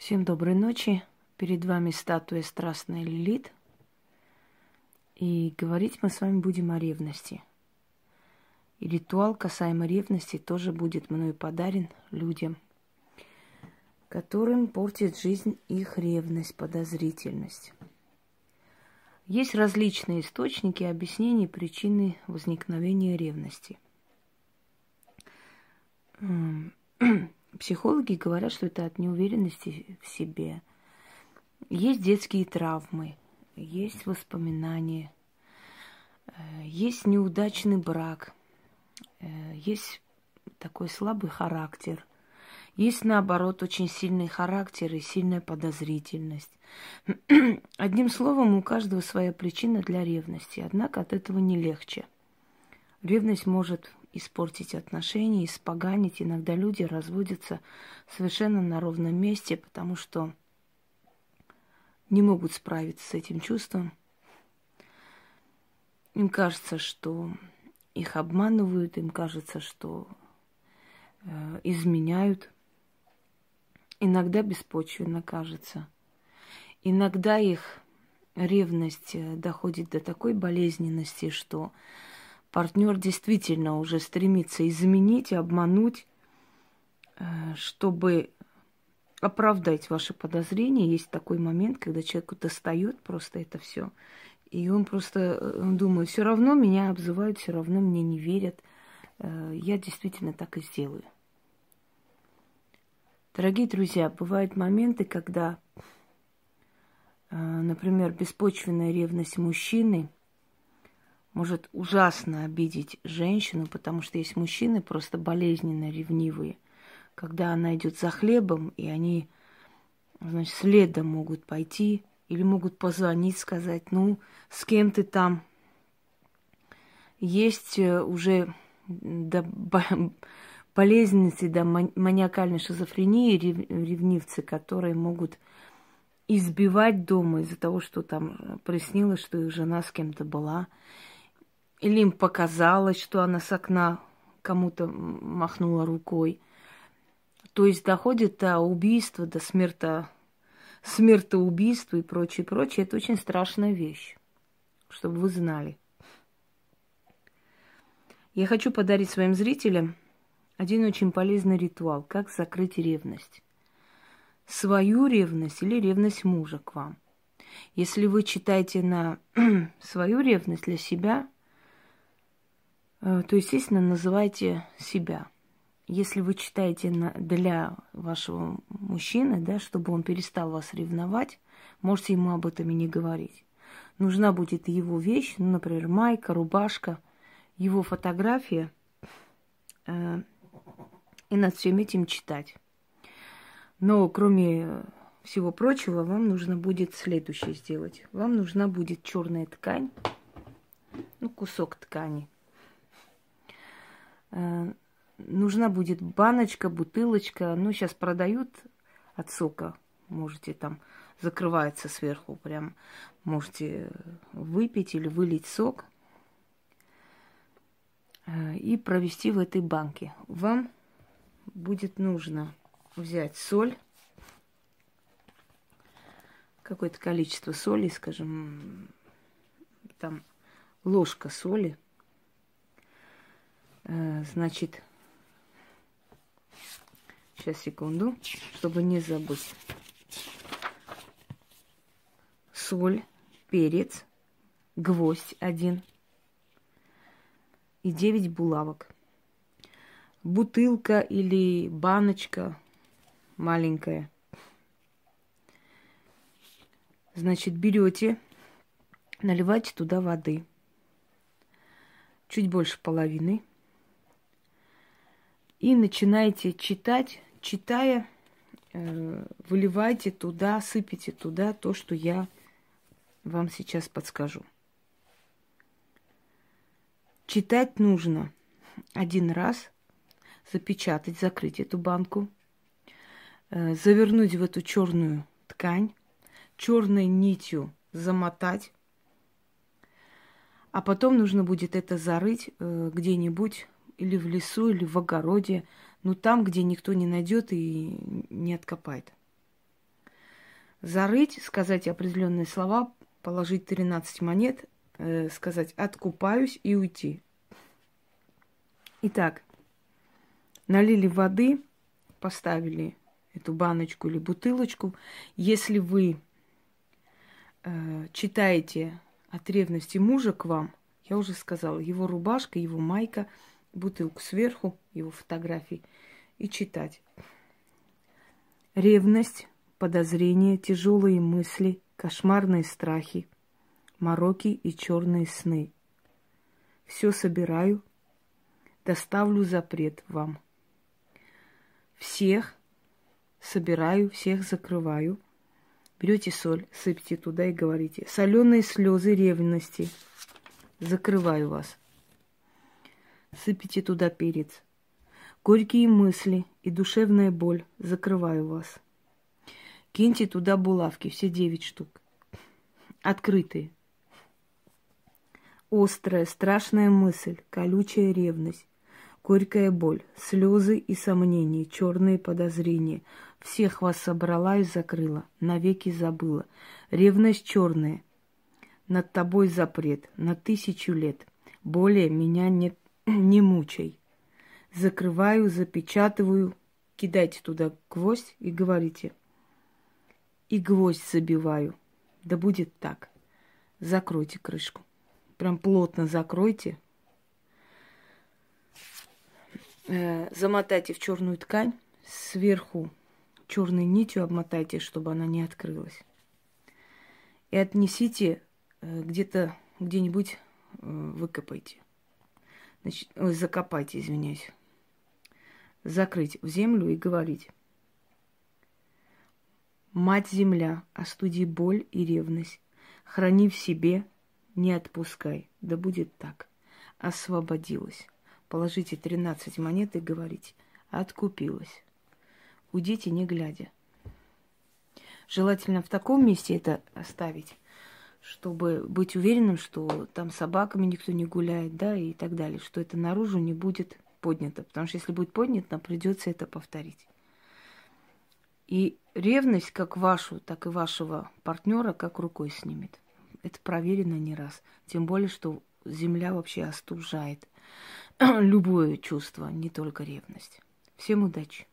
Всем доброй ночи. Перед вами статуя страстная Лилит. И говорить мы с вами будем о ревности. И ритуал касаемо ревности тоже будет мною подарен людям, которым портит жизнь их ревность, подозрительность. Есть различные источники объяснений причины возникновения ревности. Психологи говорят, что это от неуверенности в себе. Есть детские травмы, есть воспоминания, э, есть неудачный брак, э, есть такой слабый характер, есть наоборот очень сильный характер и сильная подозрительность. Одним словом, у каждого своя причина для ревности, однако от этого не легче. Ревность может испортить отношения, испоганить. Иногда люди разводятся совершенно на ровном месте, потому что не могут справиться с этим чувством. Им кажется, что их обманывают, им кажется, что э, изменяют. Иногда беспочвенно кажется. Иногда их ревность э, доходит до такой болезненности, что партнер действительно уже стремится изменить, обмануть, э, чтобы оправдать ваши подозрения. Есть такой момент, когда человеку достает просто это все. И он просто э, он думает, все равно меня обзывают, все равно мне не верят. Э, я действительно так и сделаю. Дорогие друзья, бывают моменты, когда, например, беспочвенная ревность мужчины – может ужасно обидеть женщину, потому что есть мужчины просто болезненно ревнивые. Когда она идет за хлебом, и они, значит, следом могут пойти, или могут позвонить, сказать, ну, с кем ты там? Есть э, уже до болезненности, до маниакальной шизофрении ревнивцы, которые могут избивать дома из-за того, что там приснилось, что их жена с кем-то была. Или им показалось, что она с окна кому-то махнула рукой. То есть доходит до убийства, до смерта, смертоубийства и прочее, прочее. Это очень страшная вещь, чтобы вы знали. Я хочу подарить своим зрителям один очень полезный ритуал, как закрыть ревность. Свою ревность или ревность мужа к вам. Если вы читаете на свою ревность для себя – то, естественно, называйте себя. Если вы читаете для вашего мужчины, да, чтобы он перестал вас ревновать, можете ему об этом и не говорить. Нужна будет его вещь, ну, например, майка, рубашка, его фотография, э, и над всем этим читать. Но кроме всего прочего, вам нужно будет следующее сделать. Вам нужна будет черная ткань, ну, кусок ткани – Э, нужна будет баночка, бутылочка. Ну, сейчас продают от сока. Можете там закрывается сверху, прям можете выпить или вылить сок э, и провести в этой банке. Вам будет нужно взять соль, какое-то количество соли, скажем, там ложка соли – Э, значит, сейчас, секунду, чтобы не забыть. Соль, перец, гвоздь один и 9 булавок. Бутылка или баночка маленькая. Значит, берете, наливайте туда воды. Чуть больше половины – и начинаете читать, читая, э, выливайте туда, сыпите туда то, что я вам сейчас подскажу. Читать нужно один раз, запечатать, закрыть эту банку, э, завернуть в эту черную ткань, черной нитью замотать, а потом нужно будет это зарыть э, где-нибудь или в лесу, или в огороде, ну там, где никто не найдет и не откопает. зарыть, сказать определенные слова, положить 13 монет, э, сказать «откупаюсь» и уйти. Итак, налили воды, поставили эту баночку или бутылочку. Если вы э, читаете от ревности мужа к вам, я уже сказала, его рубашка, его майка, бутылку сверху, его фотографии, и читать. Ревность, подозрения, тяжелые мысли, кошмарные страхи, мороки и черные сны. Все собираю, доставлю запрет вам. Всех собираю, всех закрываю. Берете соль, сыпьте туда и говорите. Соленые слезы ревности. Закрываю вас. Сыпите туда перец. Горькие мысли и душевная боль. Закрываю вас. Киньте туда булавки, все девять штук. Открытые. Острая, страшная мысль, колючая ревность, горькая боль, слезы и сомнения, черные подозрения. Всех вас собрала и закрыла, навеки забыла. Ревность черная, над тобой запрет, на тысячу лет. Более меня не, не мучай. Закрываю, запечатываю, кидайте туда гвоздь и говорите. И гвоздь забиваю. Да будет так. Закройте крышку. Прям плотно закройте. Э, замотайте в черную ткань. Сверху черной нитью обмотайте, чтобы она не открылась. И отнесите э, где-то, где-нибудь э, выкопайте. Значит, ой, закопайте, извиняюсь. Закрыть в землю и говорить. Мать земля, остуди боль и ревность. Храни в себе, не отпускай. Да будет так. Освободилась. Положите 13 монет и говорите. Откупилась. Уйдите, не глядя. Желательно в таком месте это оставить, чтобы быть уверенным, что там собаками никто не гуляет, да, и так далее, что это наружу не будет поднято. Потому что если будет поднято, придется это повторить. И ревность как вашу, так и вашего партнера как рукой снимет. Это проверено не раз. Тем более, что земля вообще остужает любое чувство, не только ревность. Всем удачи!